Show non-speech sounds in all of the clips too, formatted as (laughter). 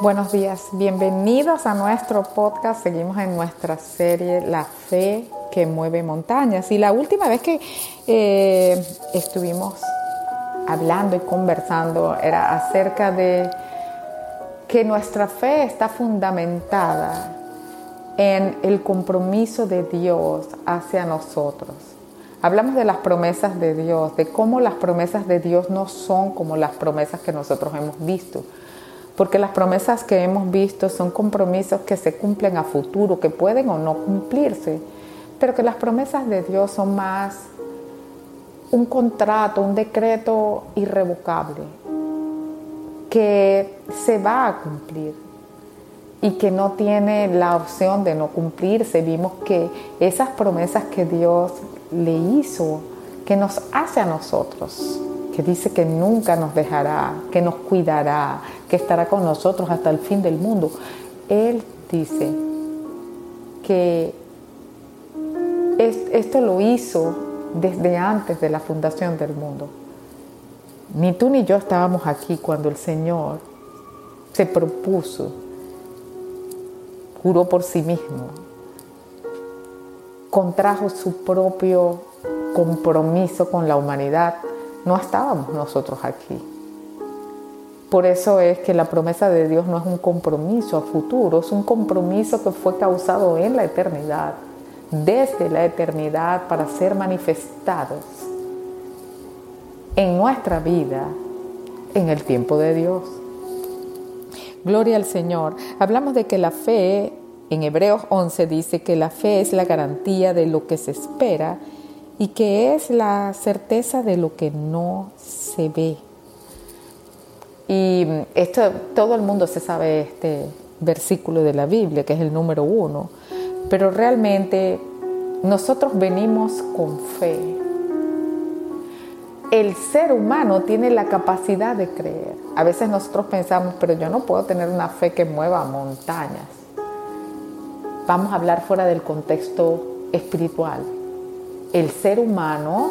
Buenos días, bienvenidos a nuestro podcast. Seguimos en nuestra serie La fe que mueve montañas. Y la última vez que eh, estuvimos hablando y conversando era acerca de que nuestra fe está fundamentada en el compromiso de Dios hacia nosotros. Hablamos de las promesas de Dios, de cómo las promesas de Dios no son como las promesas que nosotros hemos visto porque las promesas que hemos visto son compromisos que se cumplen a futuro, que pueden o no cumplirse, pero que las promesas de Dios son más un contrato, un decreto irrevocable, que se va a cumplir y que no tiene la opción de no cumplirse. Vimos que esas promesas que Dios le hizo, que nos hace a nosotros, que dice que nunca nos dejará, que nos cuidará, que estará con nosotros hasta el fin del mundo. Él dice que esto lo hizo desde antes de la fundación del mundo. Ni tú ni yo estábamos aquí cuando el Señor se propuso, juró por sí mismo, contrajo su propio compromiso con la humanidad no estábamos nosotros aquí. Por eso es que la promesa de Dios no es un compromiso a futuro, es un compromiso que fue causado en la eternidad, desde la eternidad para ser manifestados en nuestra vida en el tiempo de Dios. Gloria al Señor. Hablamos de que la fe, en Hebreos 11 dice que la fe es la garantía de lo que se espera y que es la certeza de lo que no se ve. Y esto todo el mundo se sabe este versículo de la Biblia, que es el número uno, pero realmente nosotros venimos con fe. El ser humano tiene la capacidad de creer. A veces nosotros pensamos, pero yo no puedo tener una fe que mueva montañas. Vamos a hablar fuera del contexto espiritual el ser humano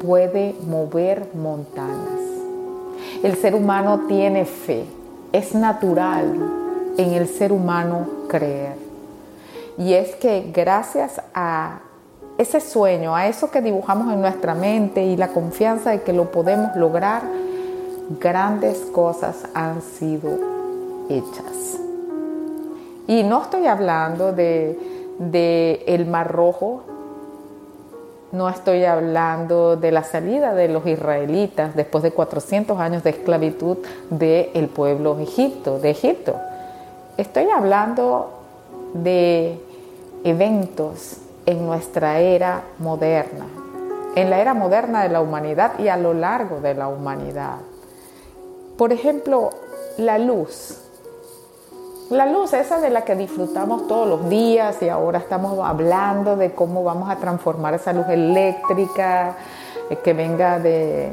puede mover montañas. El ser humano tiene fe. Es natural en el ser humano creer. Y es que gracias a ese sueño, a eso que dibujamos en nuestra mente y la confianza de que lo podemos lograr, grandes cosas han sido hechas. Y no estoy hablando de, el Mar Rojo, no estoy hablando de la salida de los israelitas después de 400 años de esclavitud del pueblo Egipto, de Egipto. Estoy hablando de eventos en nuestra era moderna, en la era moderna de la humanidad y a lo largo de la humanidad. Por ejemplo, la luz. La luz esa de la que disfrutamos todos los días y ahora estamos hablando de cómo vamos a transformar esa luz eléctrica eh, que venga de,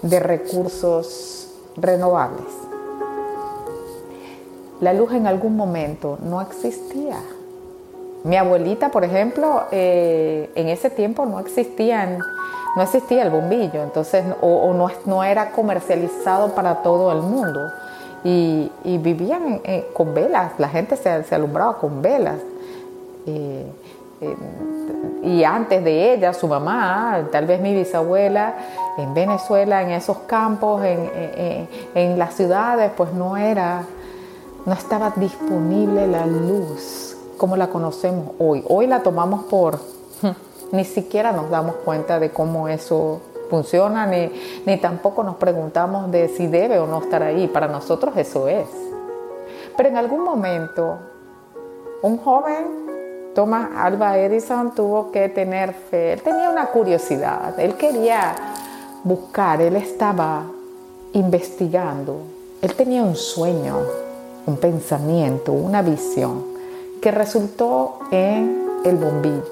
de recursos renovables. La luz en algún momento no existía. Mi abuelita, por ejemplo, eh, en ese tiempo no existía, no existía el bombillo, entonces, o, no, no era comercializado para todo el mundo y, vivían eh, con velas, la gente se, alumbraba con velas. Eh, eh, y antes de ella, su mamá, tal vez mi bisabuela, en Venezuela, en esos campos, en, las ciudades, pues no era, no estaba disponible la luz como la conocemos hoy. Hoy la tomamos por, (laughs) ni siquiera nos damos cuenta de cómo eso funciona, ni, ni tampoco nos preguntamos de si debe o no estar ahí. Para nosotros eso es. Pero en algún momento, un joven, Thomas Alba Edison, tuvo que tener fe. Él tenía una curiosidad, él quería buscar, él estaba investigando, él tenía un sueño, un pensamiento, una visión, que resultó en el bombillo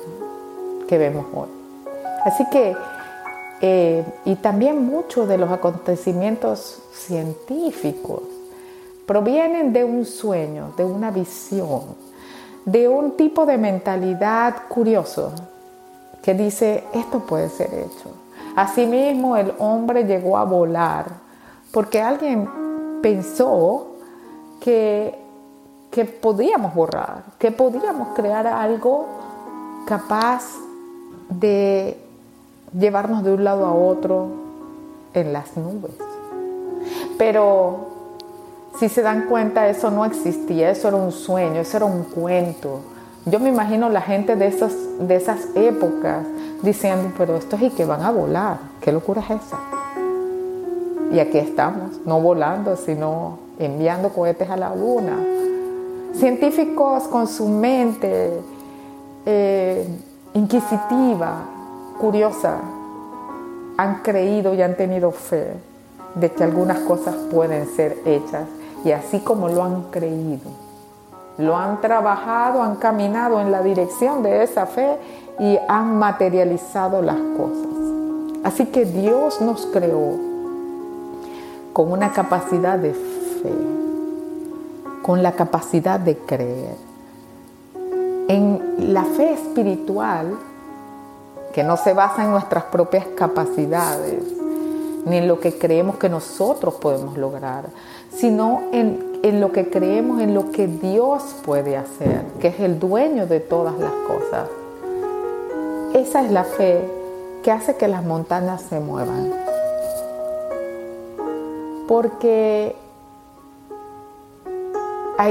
que vemos hoy. Así que eh, y también muchos de los acontecimientos científicos provienen de un sueño, de una visión, de un tipo de mentalidad curioso que dice, esto puede ser hecho. Asimismo, el hombre llegó a volar porque alguien pensó que, que podíamos borrar, que podíamos crear algo capaz de llevarnos de un lado a otro en las nubes. Pero si se dan cuenta, eso no existía, eso era un sueño, eso era un cuento. Yo me imagino la gente de, esos, de esas épocas diciendo, pero estos y que van a volar, ¿qué locura es esa? Y aquí estamos, no volando, sino enviando cohetes a la luna. Científicos con su mente eh, inquisitiva, curiosa, han creído y han tenido fe de que algunas cosas pueden ser hechas y así como lo han creído, lo han trabajado, han caminado en la dirección de esa fe y han materializado las cosas. Así que Dios nos creó con una capacidad de fe, con la capacidad de creer. En la fe espiritual, que no se basa en nuestras propias capacidades, ni en lo que creemos que nosotros podemos lograr, sino en, en, lo que creemos, en lo que Dios puede hacer, que es el dueño de todas las cosas. Esa es la fe que hace que las montañas se muevan. Porque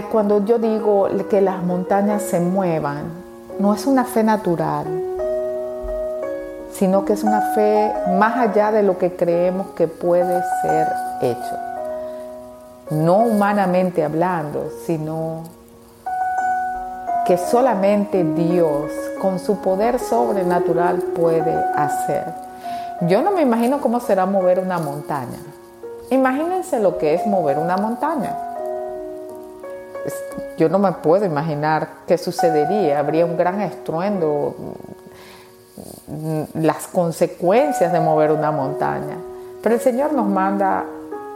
cuando yo digo que las montañas se muevan, no es una fe natural, sino que es una fe más allá de lo que creemos que puede ser hecho. No humanamente hablando, sino que solamente Dios con su poder sobrenatural puede hacer. Yo no me imagino cómo será mover una montaña. Imagínense lo que es mover una montaña. Yo no me puedo imaginar qué sucedería. Habría un gran estruendo, las consecuencias de mover una montaña. Pero el Señor nos manda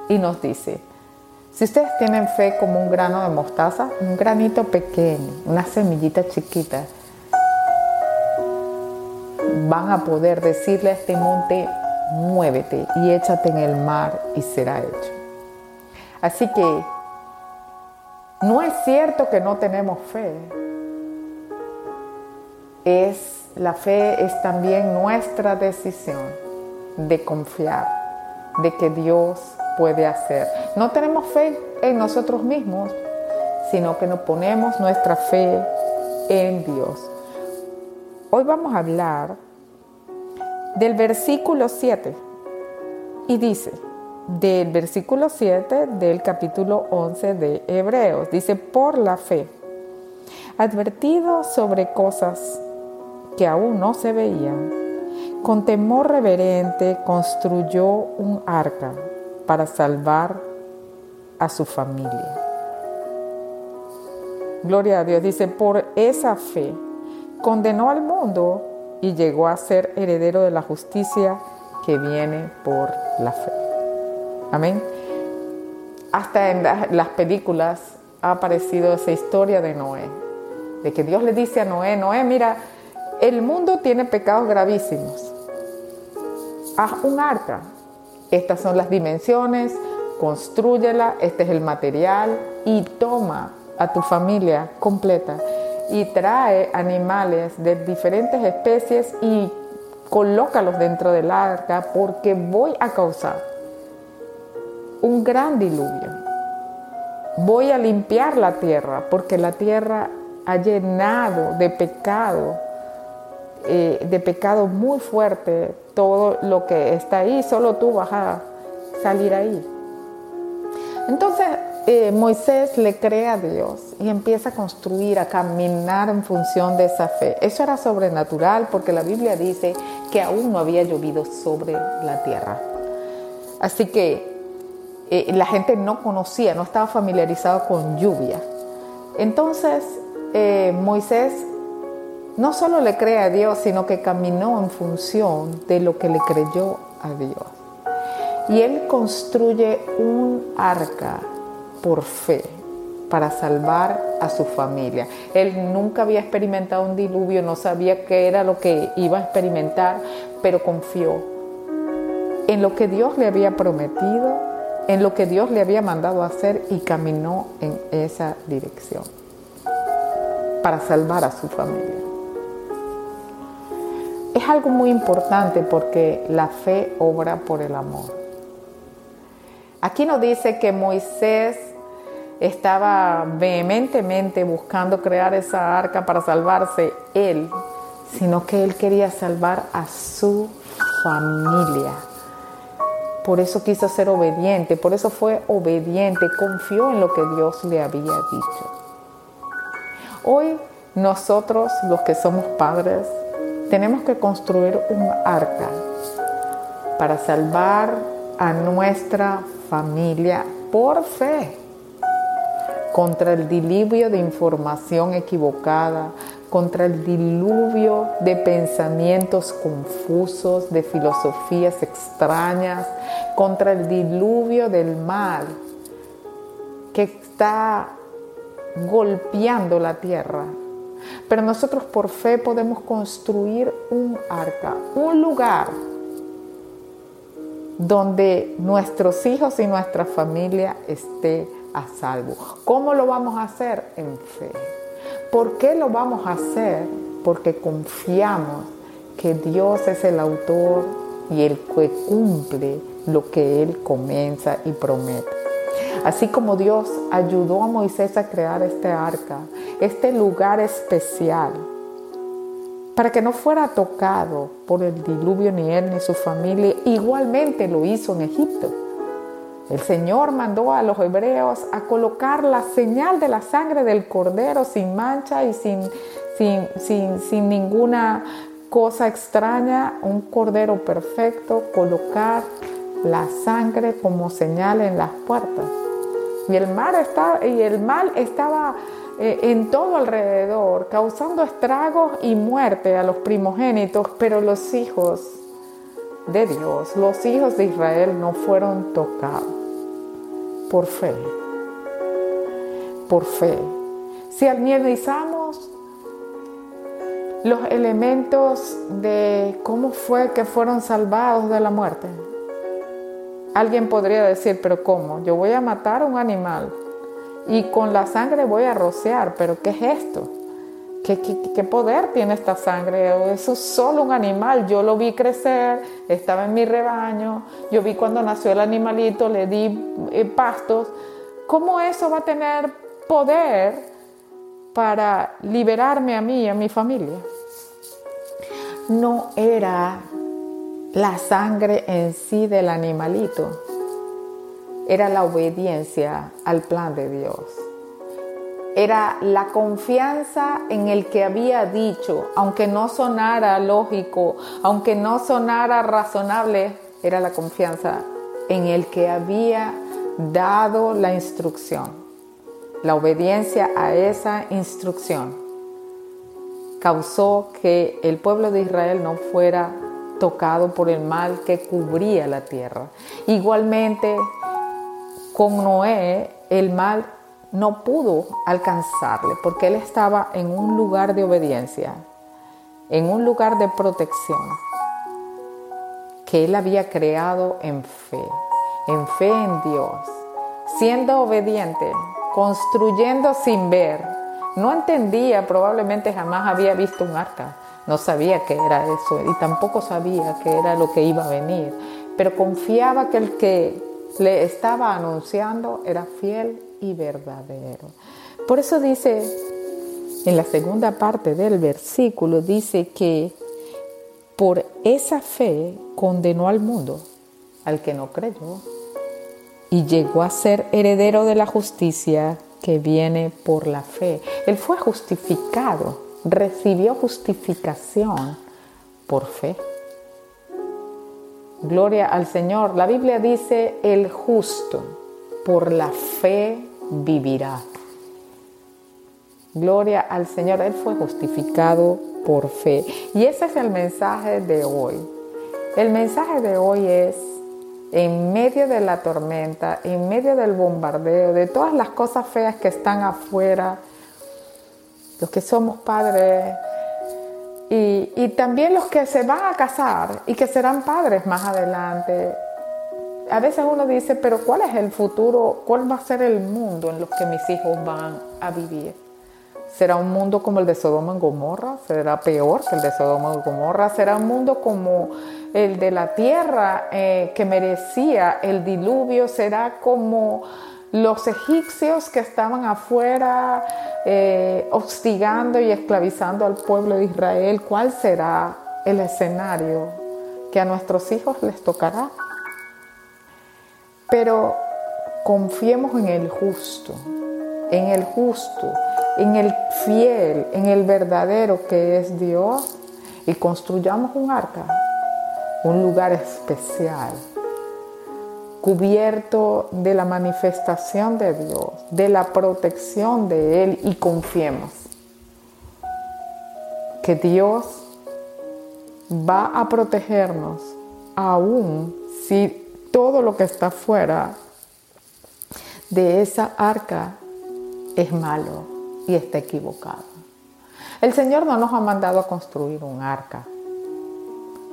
y nos dice, si ustedes tienen fe como un grano de mostaza, un granito pequeño, una semillita chiquita, van a poder decirle a este monte, muévete y échate en el mar y será hecho. Así que no es cierto que no tenemos fe. Es la fe es también nuestra decisión de confiar, de que Dios puede hacer. No tenemos fe en nosotros mismos, sino que nos ponemos nuestra fe en Dios. Hoy vamos a hablar del versículo 7 y dice, del versículo 7 del capítulo 11 de Hebreos, dice, por la fe, advertido sobre cosas que aún no se veían, con temor reverente construyó un arca para salvar a su familia. Gloria a Dios, dice, por esa fe condenó al mundo y llegó a ser heredero de la justicia que viene por la fe. Amén. Hasta en las películas ha aparecido esa historia de Noé, de que Dios le dice a Noé, Noé, mira, el mundo tiene pecados gravísimos. Haz un arca. Estas son las dimensiones, construyela, este es el material y toma a tu familia completa y trae animales de diferentes especies y colócalos dentro del arca porque voy a causar un gran diluvio. Voy a limpiar la tierra porque la tierra ha llenado de pecado eh, de pecado muy fuerte, todo lo que está ahí, solo tú vas a salir ahí. Entonces eh, Moisés le cree a Dios y empieza a construir, a caminar en función de esa fe. Eso era sobrenatural porque la Biblia dice que aún no había llovido sobre la tierra. Así que eh, la gente no conocía, no estaba familiarizado con lluvia. Entonces Moisés no solo le cree a Dios, sino que caminó en función de lo que le creyó a Dios. Y él construye un arca por fe para salvar a su familia. Él nunca había experimentado un diluvio, no sabía qué era lo que iba a experimentar, pero confió en lo que Dios le había prometido en lo que Dios le había mandado hacer y caminó en esa dirección para salvar a su familia. Es algo muy importante porque la fe obra por el amor. Aquí nos dice que Moisés estaba vehementemente buscando crear esa arca para salvarse él, sino que él quería salvar a su familia. Por eso quiso ser obediente, por eso fue obediente, confió en lo que Dios le había dicho. Hoy nosotros, los que somos padres, tenemos que construir un arca para salvar a nuestra familia por fe contra el diluvio de información equivocada, contra el diluvio de pensamientos confusos, de filosofías extrañas, contra el diluvio del mal que está golpeando la tierra. Pero nosotros por fe podemos construir un arca, un lugar donde nuestros hijos y nuestra familia esté a salvo. ¿Cómo lo vamos a hacer? En fe. ¿Por qué lo vamos a hacer? Porque confiamos que Dios es el autor y el que cumple lo que Él comienza y promete. Así como Dios ayudó a Moisés a crear este arca, este lugar especial, para que no fuera tocado por el diluvio ni él ni su familia, igualmente lo hizo en Egipto. El Señor mandó a los hebreos a colocar la señal de la sangre del cordero sin mancha y sin, sin, sin, ninguna cosa extraña, un cordero perfecto, colocar la sangre como señal en las puertas. Y el, mar estaba, y el mal estaba eh, en todo alrededor, causando estragos y muerte a los primogénitos, pero los hijos de Dios, los hijos de Israel no fueron tocados por fe. Por fe. Si analizamos los elementos de cómo fue que fueron salvados de la muerte, alguien podría decir, pero ¿cómo? Yo voy a matar a un animal y con la sangre voy a rociar, pero ¿qué es esto? ¿Qué, poder tiene esta sangre? Eso es solo un animal. Yo lo vi crecer, estaba en mi rebaño, yo vi cuando nació el animalito, le di eh, pastos. ¿Cómo eso va a tener poder para liberarme a mí y a mi familia? No era la sangre en sí del animalito, era la obediencia al plan de Dios era la confianza en el que había dicho, aunque no sonara lógico, aunque no sonara razonable, era la confianza en el que había dado la instrucción. La obediencia a esa instrucción causó que el pueblo de Israel no fuera tocado por el mal que cubría la tierra. Igualmente, con Noé, el mal no pudo alcanzarle porque él estaba en un lugar de obediencia, en un lugar de protección que él había creado en fe, en fe en Dios, siendo obediente, construyendo sin ver. No entendía, probablemente jamás había visto un arca, no sabía que era eso y tampoco sabía que era lo que iba a venir, pero confiaba que el que le estaba anunciando era fiel y verdadero. Por eso dice, en la segunda parte del versículo, dice que por esa fe condenó al mundo, al que no creyó, y llegó a ser heredero de la justicia que viene por la fe. Él fue justificado, recibió justificación por fe. Gloria al Señor. La Biblia dice el justo por la fe vivirá. Gloria al Señor, Él fue justificado por fe. Y ese es el mensaje de hoy. El mensaje de hoy es, en medio de la tormenta, en medio del bombardeo, de todas las cosas feas que están afuera, los que somos padres y, también los que se van a casar y que serán padres más adelante, a veces uno dice, pero ¿cuál es el futuro? ¿Cuál va a ser el mundo en los que mis hijos van a vivir? ¿Será un mundo como el de Sodoma y Gomorra? ¿Será peor que el de Sodoma y Gomorra? ¿Será un mundo como el de la tierra eh, que merecía el diluvio? ¿Será como los egipcios que estaban afuera eh, hostigando y esclavizando al pueblo de Israel? ¿Cuál será el escenario que a nuestros hijos les tocará? Pero confiemos en el justo, en el justo, en el fiel, en el verdadero que es Dios y construyamos un arca, un lugar especial, cubierto de la manifestación de Dios, de la protección de Él y confiemos que Dios va a protegernos aún si todo lo que está fuera de esa arca es malo y está equivocado. El Señor no nos ha mandado a construir un arca,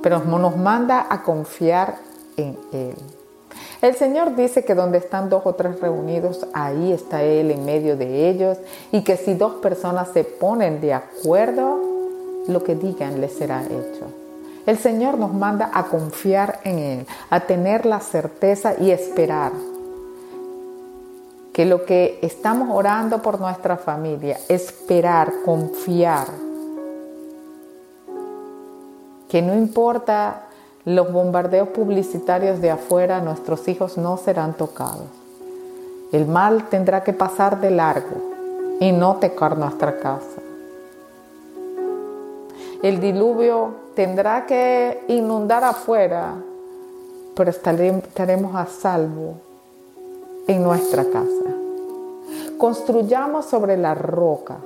pero nos manda a confiar en Él. El Señor dice que donde están dos o tres reunidos, ahí está Él en medio de ellos y que si dos personas se ponen de acuerdo, lo que digan les será hecho. El Señor nos manda a confiar en Él, a tener la certeza y esperar que lo que estamos orando por nuestra familia, esperar, confiar, que no importa los bombardeos publicitarios de afuera, nuestros hijos no serán tocados. El mal tendrá que pasar de largo y no tocar nuestra casa. El diluvio tendrá que inundar afuera, pero estaremos a salvo en nuestra casa. Construyamos sobre la roca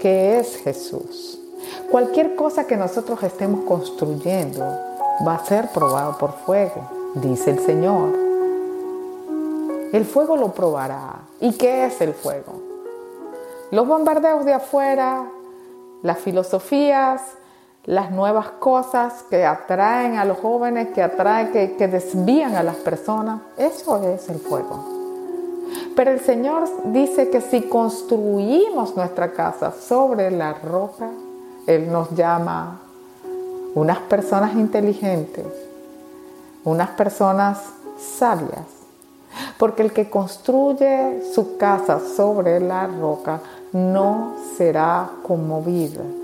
que es Jesús. Cualquier cosa que nosotros estemos construyendo va a ser probado por fuego, dice el Señor. El fuego lo probará. ¿Y qué es el fuego? Los bombardeos de afuera, las filosofías, las nuevas cosas que atraen a los jóvenes, que atraen, que, que desvían a las personas. Eso es el fuego. Pero el Señor dice que si construimos nuestra casa sobre la roca, Él nos llama unas personas inteligentes, unas personas sabias. Porque el que construye su casa sobre la roca no será conmovido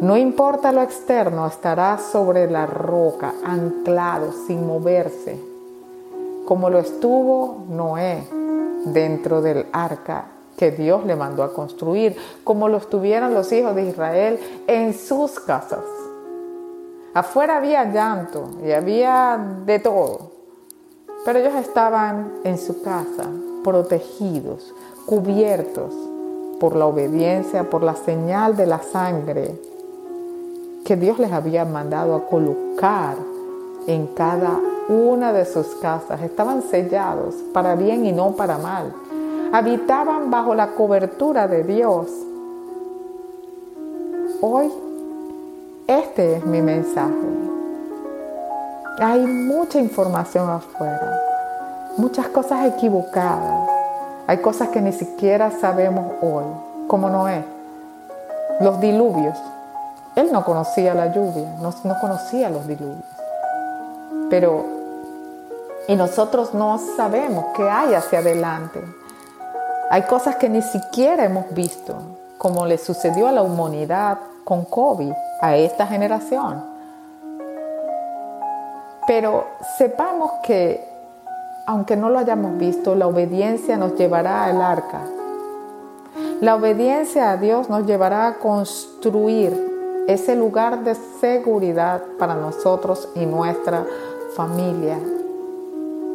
no importa lo externo, estará sobre la roca, anclado, sin moverse, como lo estuvo Noé dentro del arca que Dios le mandó a construir, como lo estuvieron los hijos de Israel en sus casas. Afuera había llanto y había de todo, pero ellos estaban en su casa, protegidos, cubiertos por la obediencia, por la señal de la sangre que Dios les había mandado a colocar en cada una de sus casas. Estaban sellados para bien y no para mal. Habitaban bajo la cobertura de Dios. Hoy, este es mi mensaje. Hay mucha información afuera, muchas cosas equivocadas. Hay cosas que ni siquiera sabemos hoy, como no es. Los diluvios, él no conocía la lluvia, no, conocía los diluvios. Pero, y nosotros no sabemos qué hay hacia adelante. Hay cosas que ni siquiera hemos visto, como le sucedió a la humanidad con COVID, a esta generación. Pero sepamos que, aunque no lo hayamos visto, la obediencia nos llevará al arca. La obediencia a Dios nos llevará a construir ese lugar de seguridad para nosotros y nuestra familia.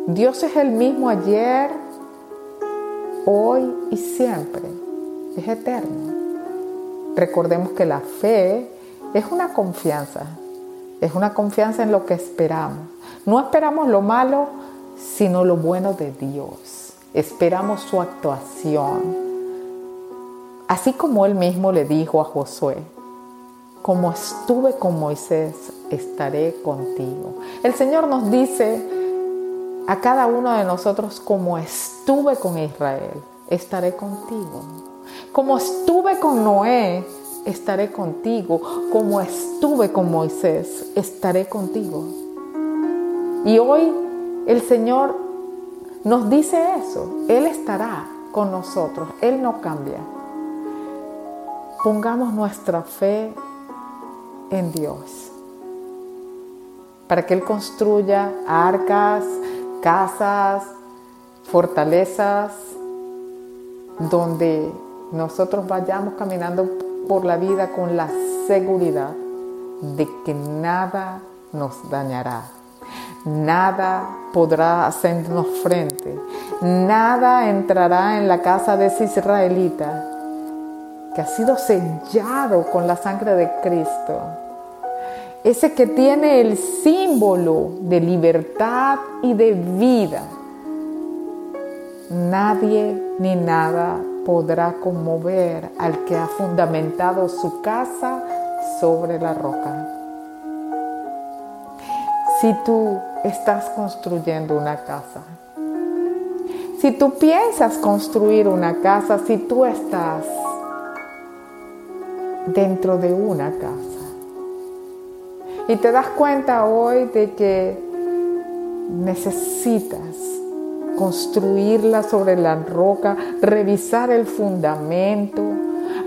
Dios es el mismo ayer, hoy y siempre. Es eterno. Recordemos que la fe es una confianza. Es una confianza en lo que esperamos. No esperamos lo malo, sino lo bueno de Dios. Esperamos su actuación. Así como él mismo le dijo a Josué, como estuve con Moisés, estaré contigo. El Señor nos dice a cada uno de nosotros como estuve con Israel, estaré contigo. Como estuve con Noé, estaré contigo. Como estuve con Moisés, estaré contigo. Y hoy el Señor nos dice eso. Él estará con nosotros. Él no cambia. Pongamos nuestra fe en Dios para que Él construya arcas, casas, fortalezas, donde nosotros vayamos caminando por la vida con la seguridad de que nada nos dañará, nada podrá hacernos frente, nada entrará en la casa de ese israelita que ha sido sellado con la sangre de Cristo, ese que tiene el símbolo de libertad y de vida. Nadie ni nada podrá conmover al que ha fundamentado su casa sobre la roca. Si tú estás construyendo una casa, si tú piensas construir una casa, si tú estás dentro de una casa y te das cuenta hoy de que necesitas construirla sobre la roca, revisar el fundamento,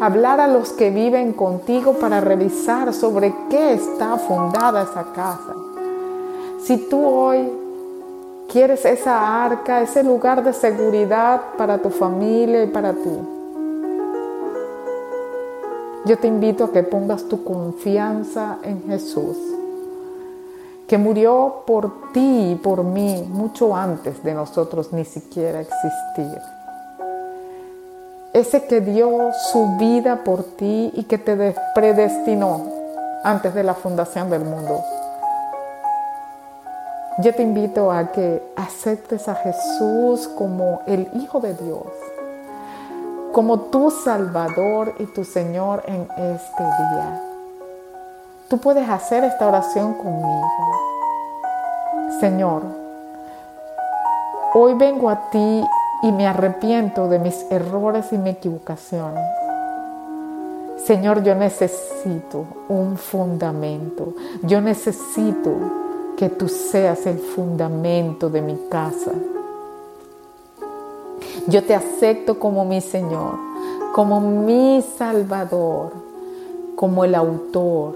hablar a los que viven contigo para revisar sobre qué está fundada esa casa. Si tú hoy quieres esa arca, ese lugar de seguridad para tu familia y para ti, yo te invito a que pongas tu confianza en Jesús que murió por ti y por mí mucho antes de nosotros ni siquiera existir. Ese que dio su vida por ti y que te predestinó antes de la fundación del mundo. Yo te invito a que aceptes a Jesús como el Hijo de Dios, como tu Salvador y tu Señor en este día. Tú puedes hacer esta oración conmigo. Señor, hoy vengo a ti y me arrepiento de mis errores y mi equivocación. Señor, yo necesito un fundamento. Yo necesito que tú seas el fundamento de mi casa. Yo te acepto como mi Señor, como mi Salvador, como el autor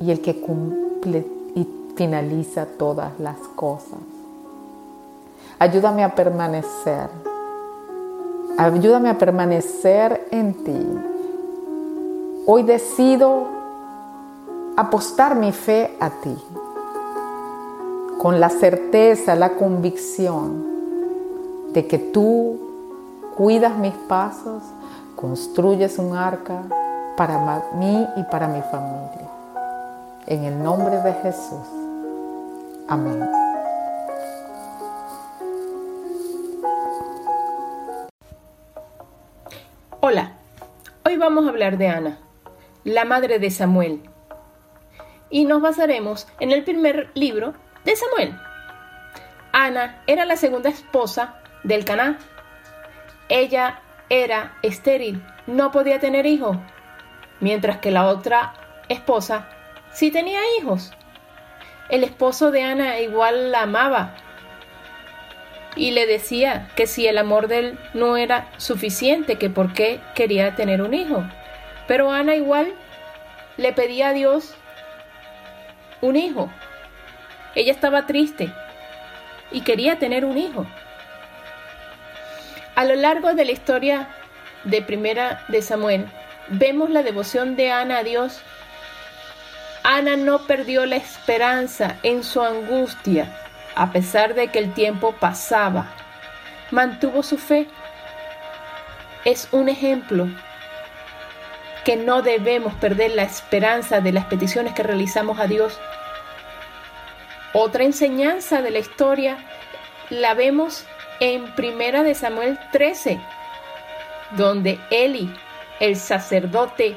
y el que cumple y finaliza todas las cosas. Ayúdame a permanecer. Ayúdame a permanecer en ti. Hoy decido apostar mi fe a ti, con la certeza, la convicción de que tú cuidas mis pasos, construyes un arca para mí y para mi familia. En el nombre de Jesús. Amén. Hola, hoy vamos a hablar de Ana, la madre de Samuel. Y nos basaremos en el primer libro de Samuel. Ana era la segunda esposa del Caná. Ella era estéril, no podía tener hijos, mientras que la otra esposa si tenía hijos. El esposo de Ana igual la amaba y le decía que si el amor de él no era suficiente, que por qué quería tener un hijo. Pero Ana igual le pedía a Dios un hijo. Ella estaba triste y quería tener un hijo. A lo largo de la historia de Primera de Samuel, vemos la devoción de Ana a Dios Ana no perdió la esperanza en su angustia, a pesar de que el tiempo pasaba. Mantuvo su fe. Es un ejemplo que no debemos perder la esperanza de las peticiones que realizamos a Dios. Otra enseñanza de la historia la vemos en Primera de Samuel 13, donde Eli, el sacerdote,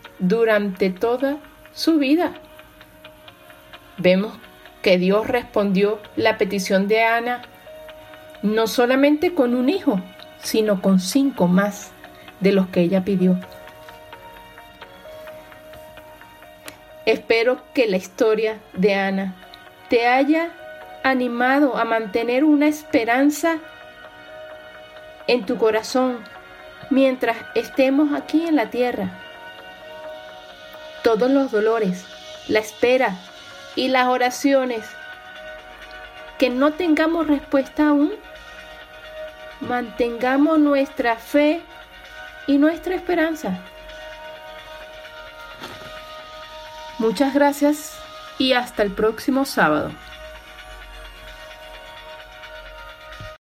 durante toda su vida. Vemos que Dios respondió la petición de Ana no solamente con un hijo, sino con cinco más de los que ella pidió. Espero que la historia de Ana te haya animado a mantener una esperanza en tu corazón mientras estemos aquí en la tierra. Todos los dolores, la espera y las oraciones que no tengamos respuesta aún, mantengamos nuestra fe y nuestra esperanza. Muchas gracias y hasta el próximo sábado.